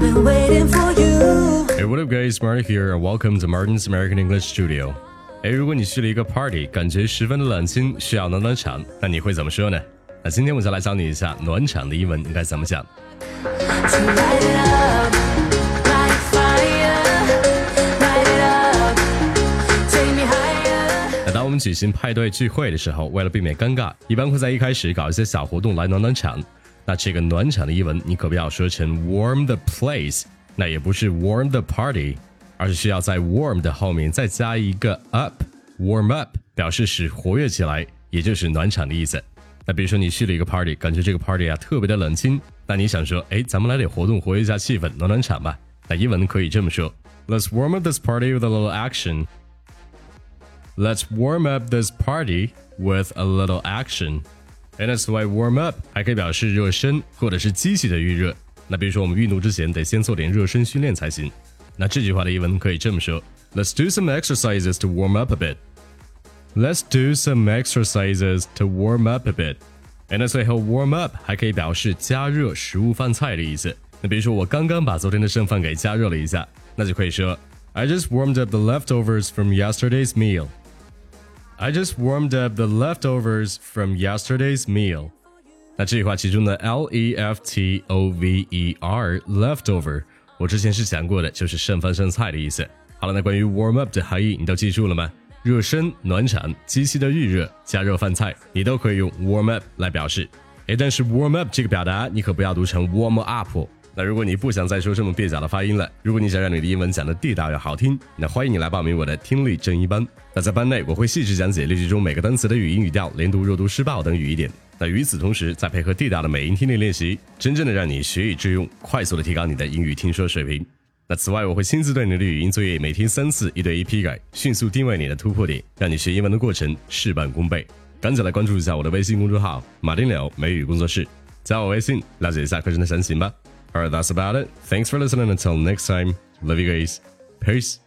I've been waiting for you. Hey, what up, guys? Marty here, and welcome to Martin's American English Studio. 哎，如果你去了一个 party，感觉十分的冷清，需要暖暖场，那你会怎么说呢？那今天我就来教你一下暖场的英文应该怎么讲。To light it up. Light it up, take me higher. 那当我们举行派对聚会的时候，为了避免尴尬，一般会在一开始搞一些小活动来暖暖场。那这个暖场的英文，你可不要说成 warm the place，那也不是 warm the party，而是需要在 warm 的后面再加一个 up，warm up 表示使活跃起来，也就是暖场的意思。那比如说你去了一个 party，感觉这个 party 啊特别的冷清，那你想说，哎，咱们来点活动活跃一下气氛，暖暖场吧。那英文可以这么说：Let's warm up this party with a little action。Let's warm up this party with a little action. 哎，那此外，warm up 还可以表示热身或者是机器的预热。那比如说，我们运动之前得先做点热身训练才行。那这句话的英文可以这么说：Let's do some exercises to warm up a bit. Let's do some exercises to warm up a bit. 哎，那最后 warm up 还可以表示加热食物饭菜的意思。那比如说，我刚刚把昨天的剩饭给加热了一下，那就可以说 I just warmed up the leftovers from yesterday's meal. I just warmed up the leftovers from yesterday's meal. 那这句话其中的 L E F T O V E R leftover，我之前是讲过的，就是剩饭剩菜的意思。好了，那关于 warm up 的含义你都记住了吗？热身、暖场、机器的预热、加热饭菜，你都可以用 warm up 来表示。诶，但是 warm up 这个表达你可不要读成 warm up。那如果你不想再说这么蹩脚的发音了，如果你想让你的英文讲的地道又好听，那欢迎你来报名我的听力正一班。那在班内我会细致讲解例句中每个单词的语音语调、连读、弱读、失爆等语义点。那与此同时，再配合地道的美音听力练习，真正的让你学以致用，快速的提高你的英语听说水平。那此外，我会亲自对你的语音作业每天三次，一对一批改，迅速定位你的突破点，让你学英文的过程事半功倍。赶紧来关注一下我的微信公众号“马丁柳美语工作室”，加我微信了解一下课程的详情吧。Alright, that's about it. Thanks for listening. Until next time, love you guys. Peace.